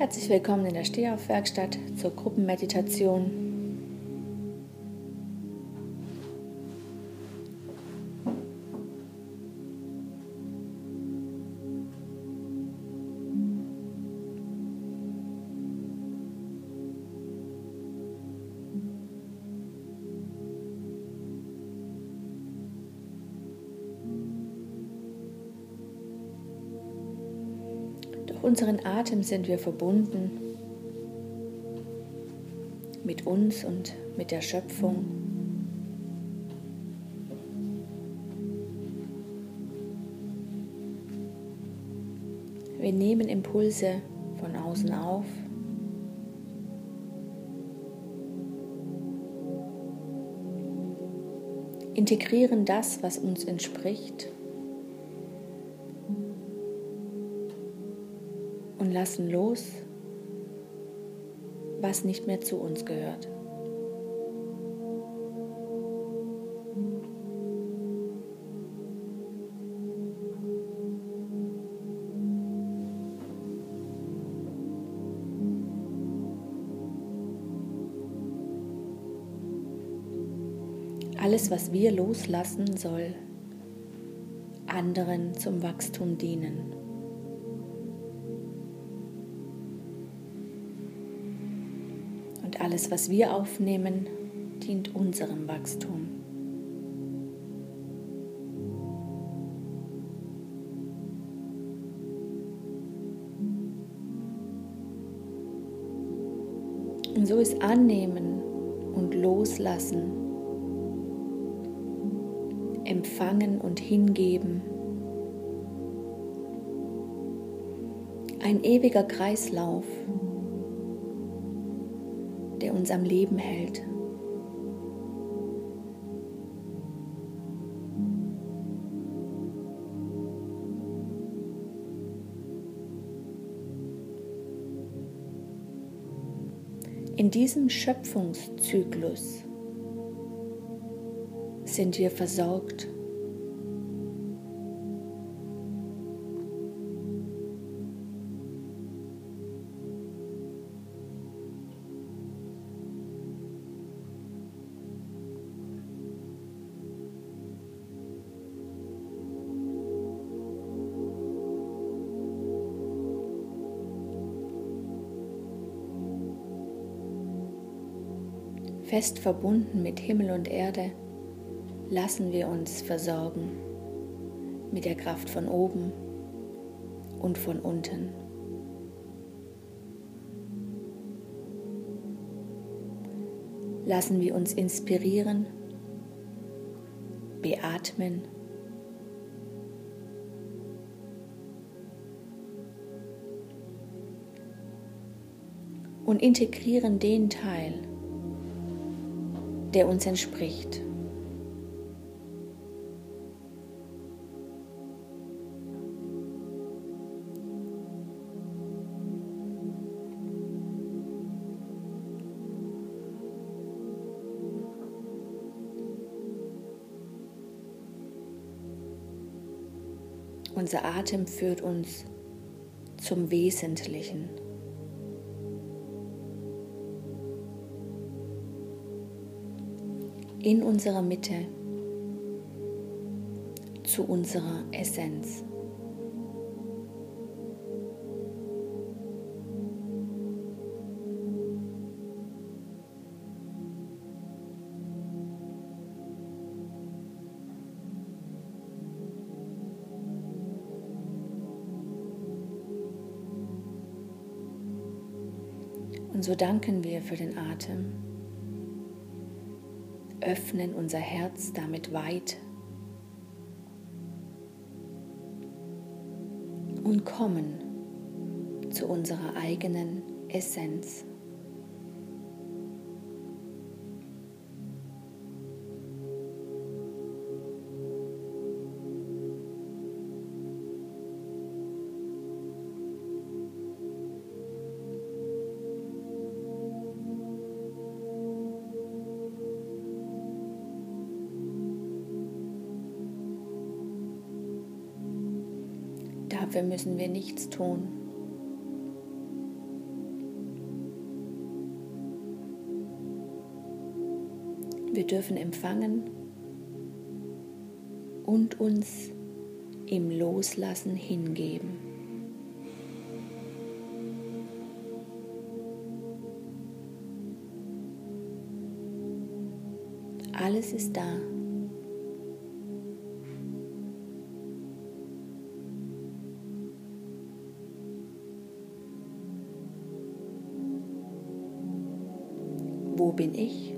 Herzlich willkommen in der Stehaufwerkstatt zur Gruppenmeditation. Atem sind wir verbunden mit uns und mit der Schöpfung. Wir nehmen Impulse von außen auf. Integrieren das, was uns entspricht. Und lassen los, was nicht mehr zu uns gehört. Alles, was wir loslassen, soll anderen zum Wachstum dienen. Alles, was wir aufnehmen, dient unserem Wachstum. Und so ist Annehmen und Loslassen, Empfangen und Hingeben ein ewiger Kreislauf uns am Leben hält. In diesem Schöpfungszyklus sind wir versorgt Fest verbunden mit Himmel und Erde, lassen wir uns versorgen mit der Kraft von oben und von unten. Lassen wir uns inspirieren, beatmen und integrieren den Teil, der uns entspricht. Unser Atem führt uns zum Wesentlichen. In unserer Mitte zu unserer Essenz. Und so danken wir für den Atem öffnen unser Herz damit weit und kommen zu unserer eigenen Essenz. Dafür müssen wir nichts tun. Wir dürfen empfangen und uns im Loslassen hingeben. Alles ist da. Wo bin ich?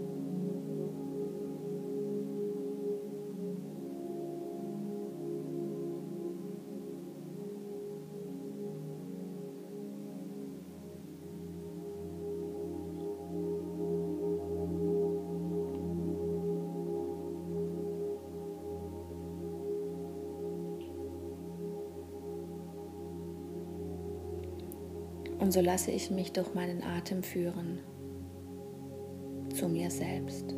Und so lasse ich mich durch meinen Atem führen zu mir selbst.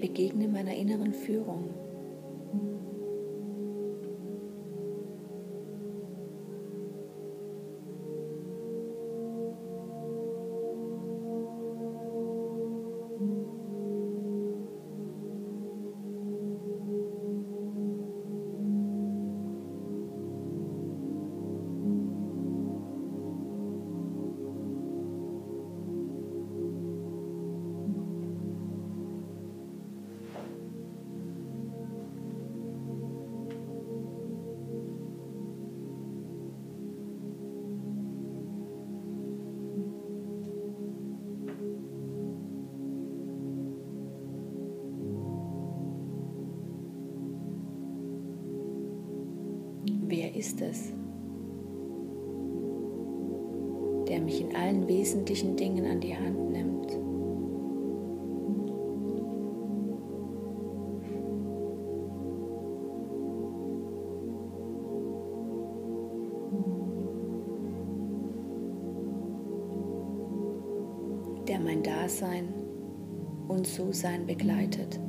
Begegne meiner inneren Führung. Wer ist es, der mich in allen wesentlichen Dingen an die Hand nimmt? der mein Dasein und So-Sein begleitet.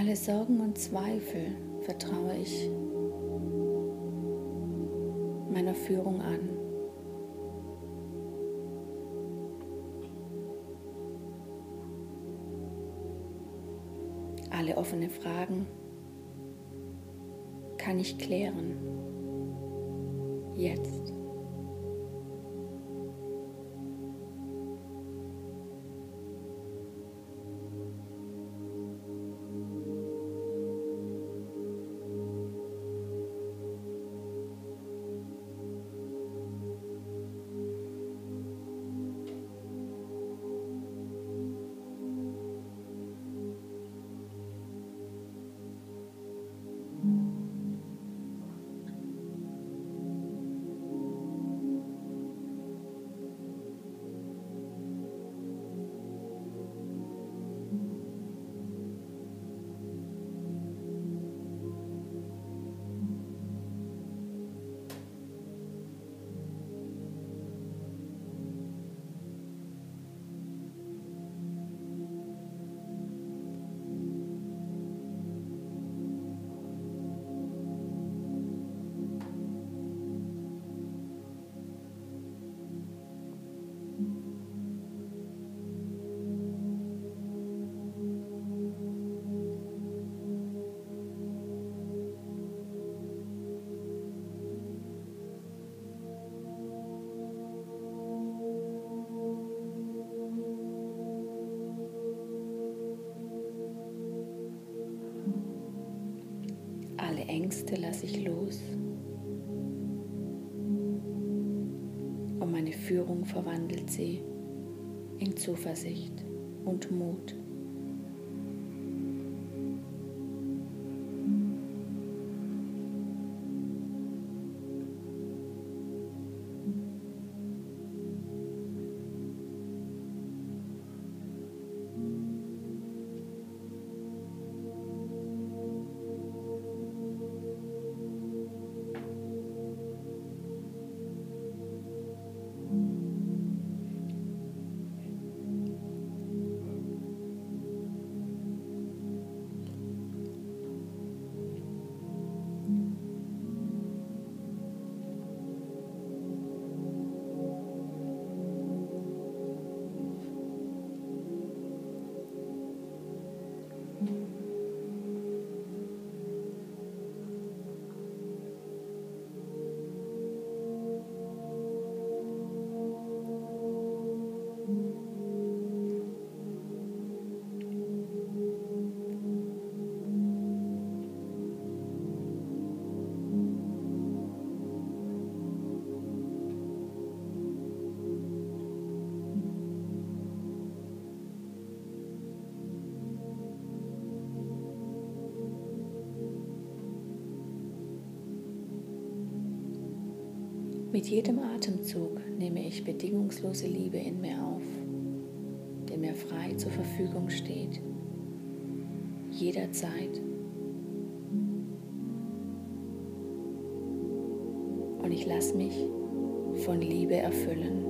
Alle Sorgen und Zweifel vertraue ich meiner Führung an. Alle offene Fragen kann ich klären. Jetzt. Ängste lasse ich los und meine Führung verwandelt sie in Zuversicht und Mut. Mit jedem Atemzug nehme ich bedingungslose Liebe in mir auf, die mir frei zur Verfügung steht, jederzeit. Und ich lasse mich von Liebe erfüllen.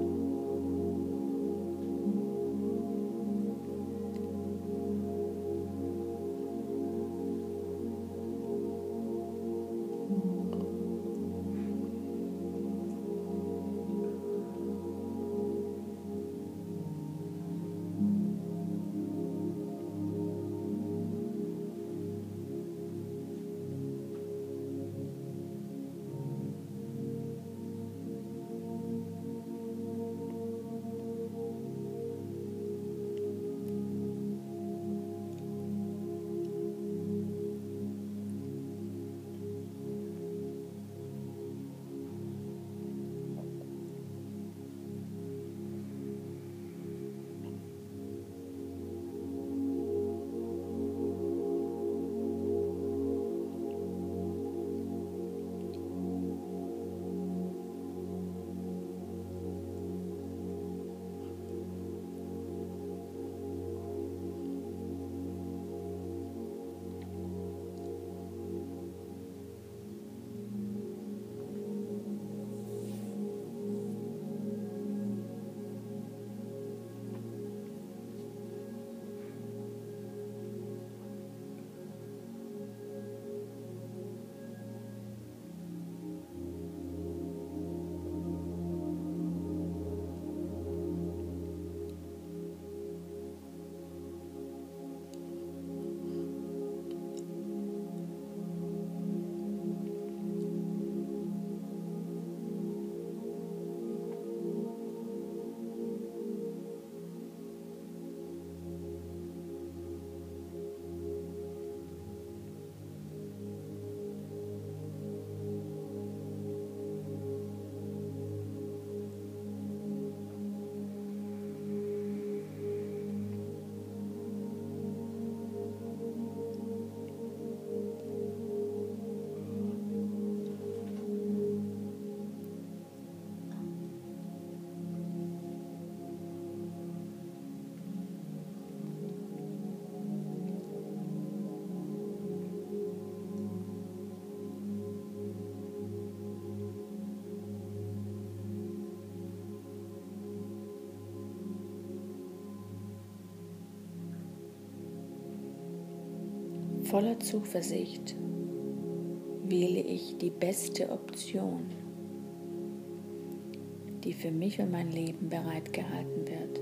Voller Zuversicht wähle ich die beste Option, die für mich und mein Leben bereitgehalten wird.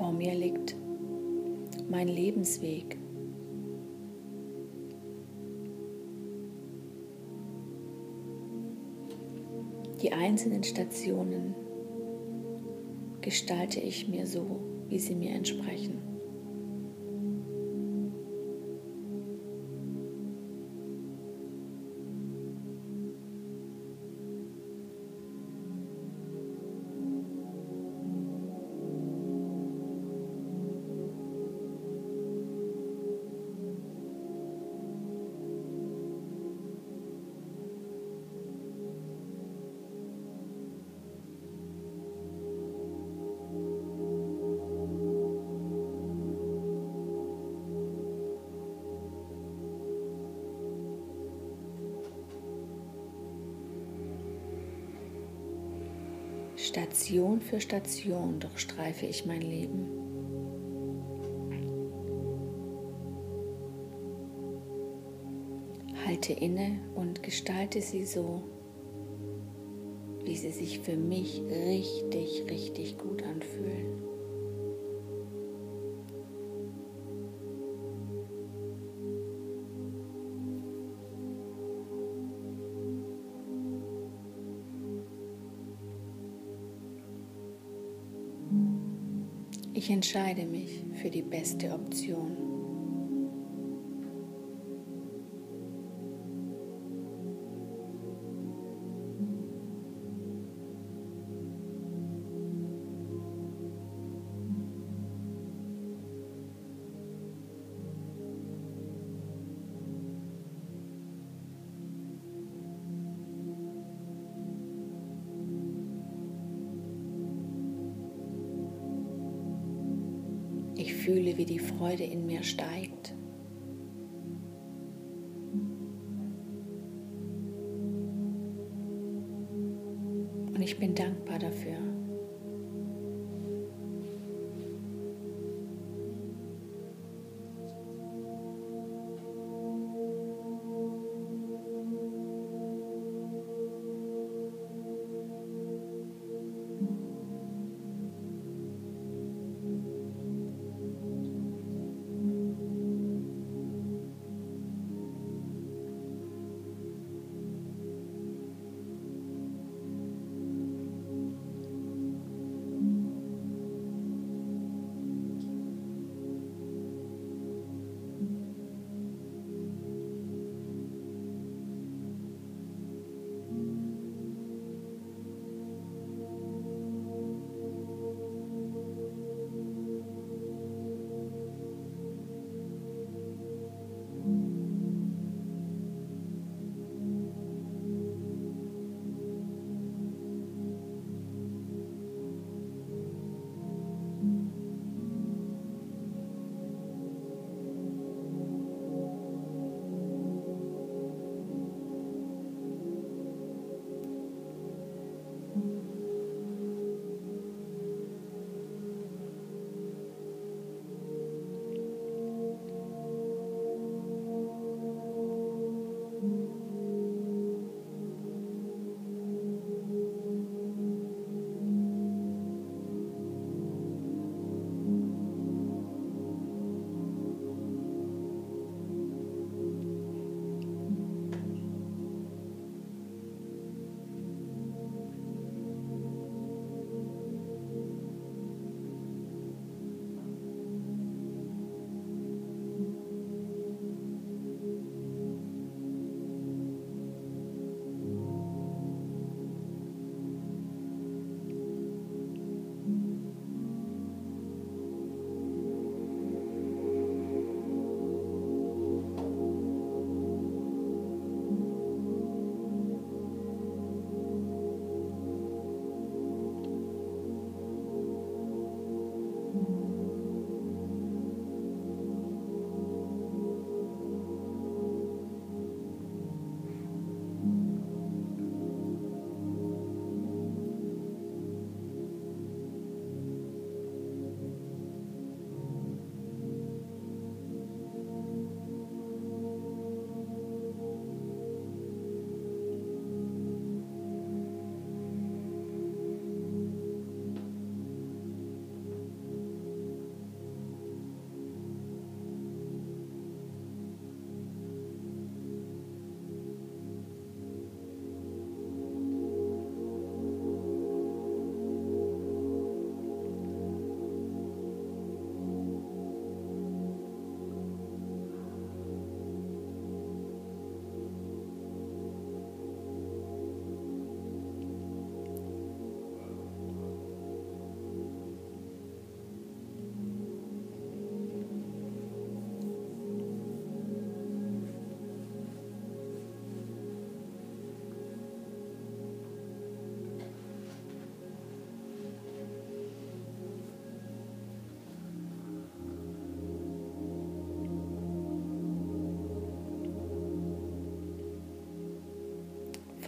Vor mir liegt mein Lebensweg. Die einzelnen Stationen gestalte ich mir so, wie sie mir entsprechen. Für Station durchstreife ich mein Leben. Halte inne und gestalte sie so, wie sie sich für mich richtig, richtig gut anfühlen. Ich entscheide mich für die beste Option. Freude in mir steigt.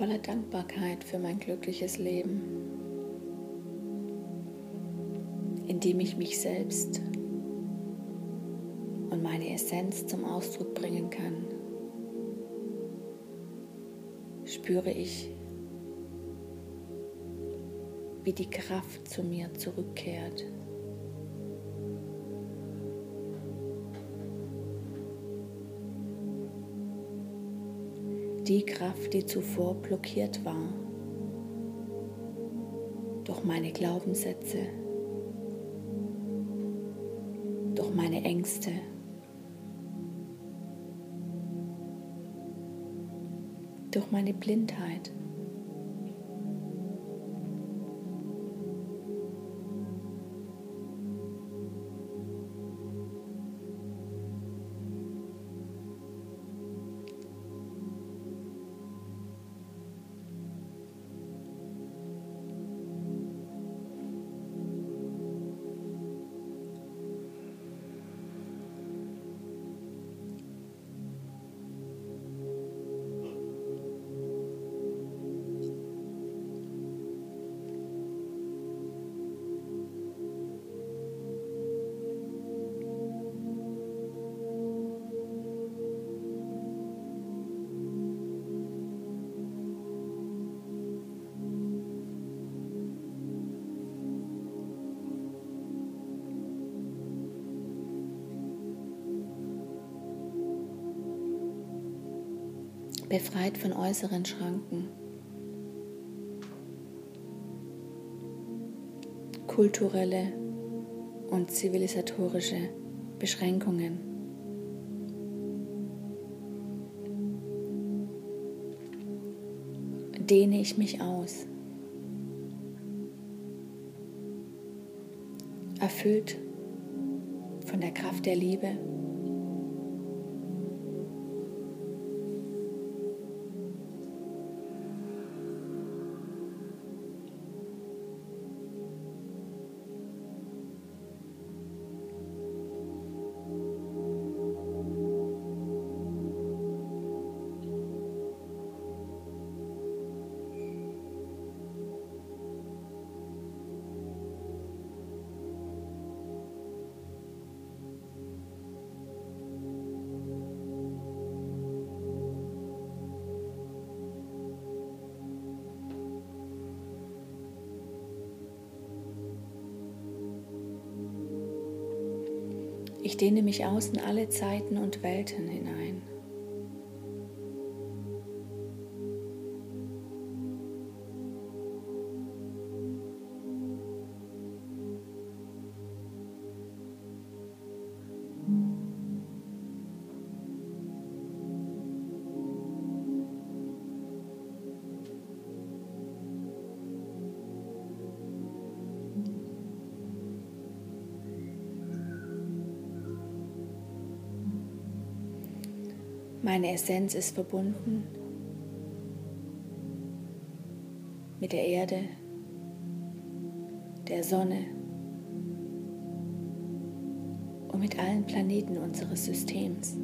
Voller Dankbarkeit für mein glückliches Leben, in dem ich mich selbst und meine Essenz zum Ausdruck bringen kann, spüre ich, wie die Kraft zu mir zurückkehrt. Die Kraft, die zuvor blockiert war durch meine Glaubenssätze, durch meine Ängste. durch meine Blindheit. Befreit von äußeren Schranken. Kulturelle und zivilisatorische Beschränkungen. Dehne ich mich aus, erfüllt von der Kraft der Liebe Ich dehne mich aus in alle Zeiten und Welten hinein. Meine Essenz ist verbunden mit der Erde, der Sonne und mit allen Planeten unseres Systems.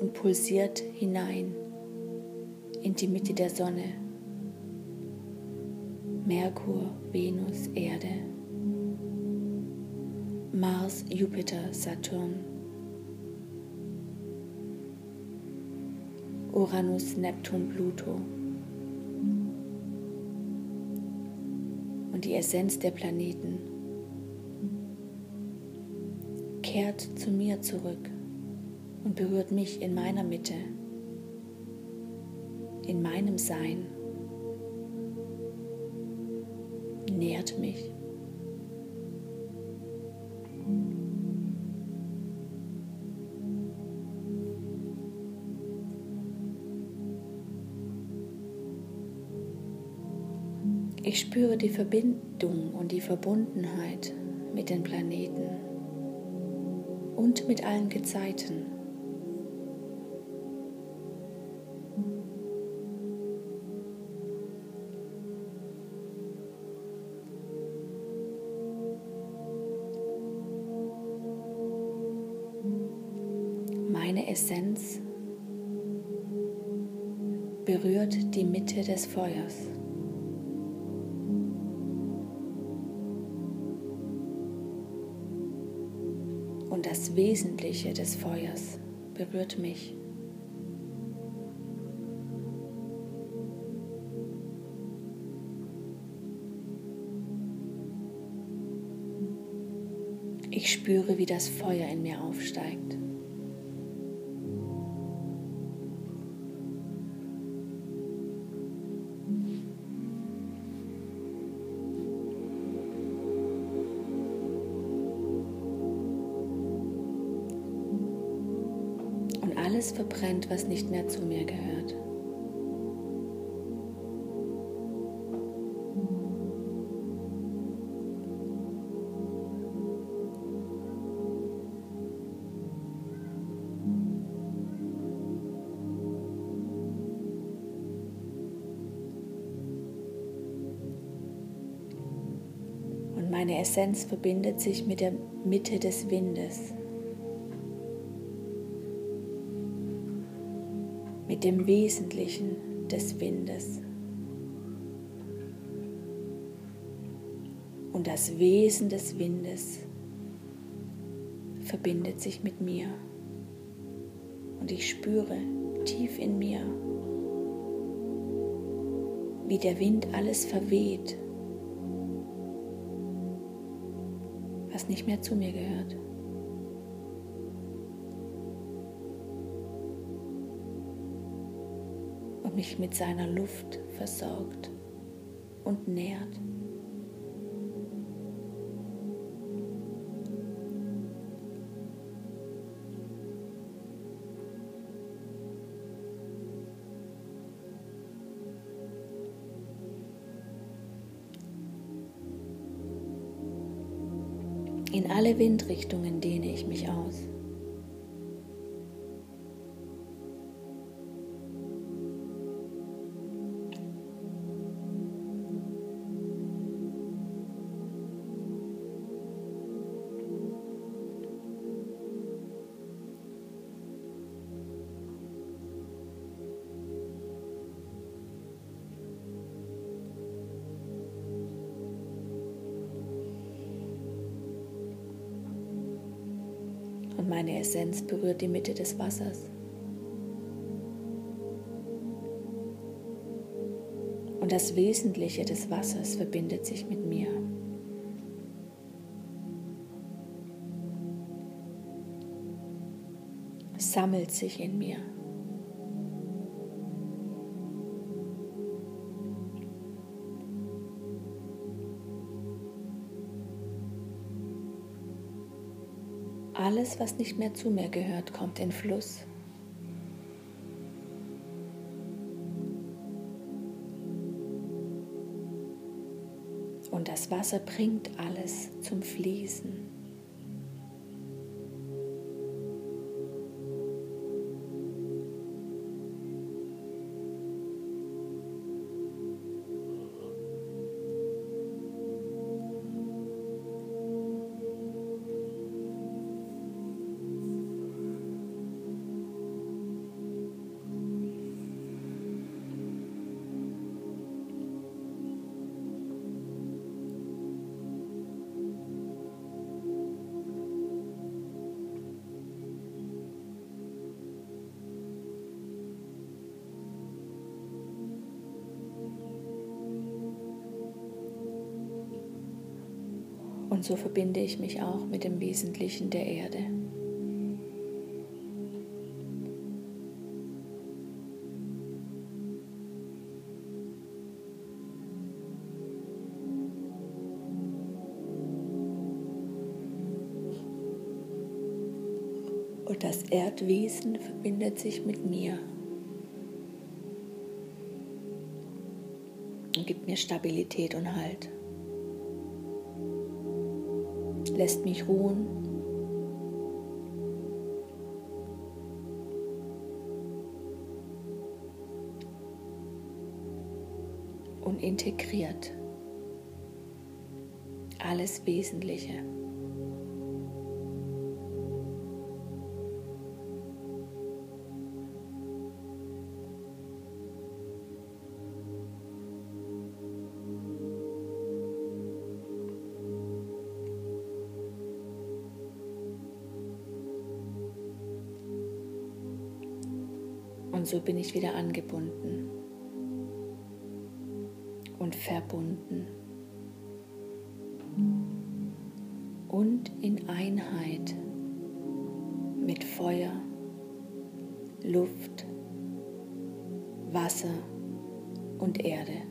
Und pulsiert hinein in die Mitte der Sonne. Merkur, Venus, Erde, Mars, Jupiter, Saturn, Uranus, Neptun, Pluto. Und die Essenz der Planeten kehrt zu mir zurück und berührt mich in meiner Mitte, in meinem Sein, nährt mich. Ich spüre die Verbindung und die Verbundenheit mit den Planeten. und mit allen Gezeiten. Die Mitte des Feuers. Und das Wesentliche des Feuers berührt mich. Ich spüre, wie das Feuer in mir aufsteigt. Was nicht mehr zu mir gehört. Und meine Essenz verbindet sich mit der Mitte des Windes. Mit dem Wesentlichen des Windes. Und das Wesen des Windes verbindet sich mit mir. Und ich spüre tief in mir, wie der Wind alles verweht, was nicht mehr zu mir gehört. Mich mit seiner Luft versorgt und nährt. In alle Windrichtungen dehne ich mich aus. Meine Essenz berührt die Mitte des Wassers. Und das Wesentliche des Wassers verbindet sich mit mir. sammelt sich in mir. Alles, was nicht mehr zu mir gehört, kommt in Fluss. Und das Wasser bringt alles zum Fließen. Und so verbinde ich mich auch mit dem Wesentlichen der Erde. Und das Erdwesen verbindet sich mit mir und gibt mir Stabilität und Halt lässt mich ruhen. Und integriert alles Wesentliche. Und so bin ich wieder angebunden und verbunden und in Einheit mit Feuer, Luft, Wasser und Erde.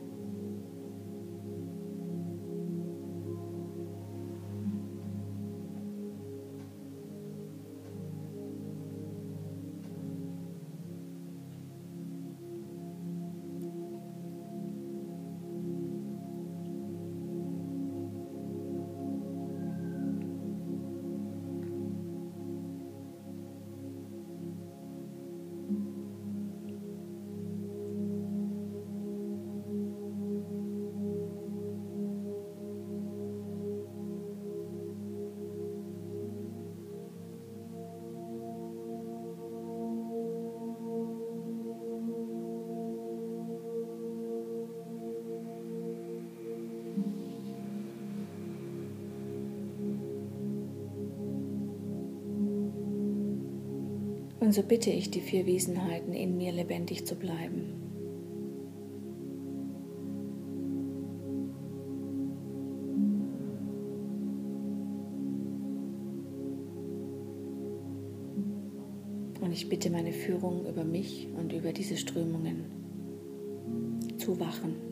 Und so bitte ich die vier Wesenheiten, in mir lebendig zu bleiben. Und ich bitte meine Führung über mich und über diese Strömungen zu wachen.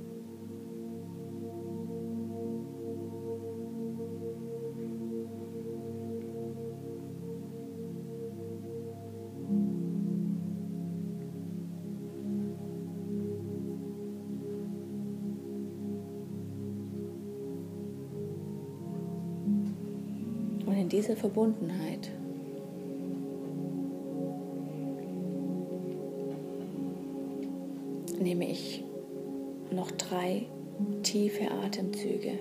In dieser Verbundenheit nehme ich noch drei tiefe Atemzüge.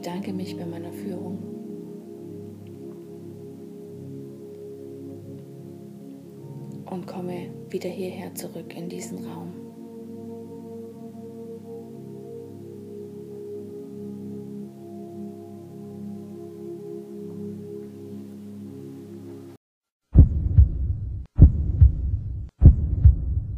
Bedanke mich bei meiner Führung. Und komme wieder hierher zurück in diesen Raum.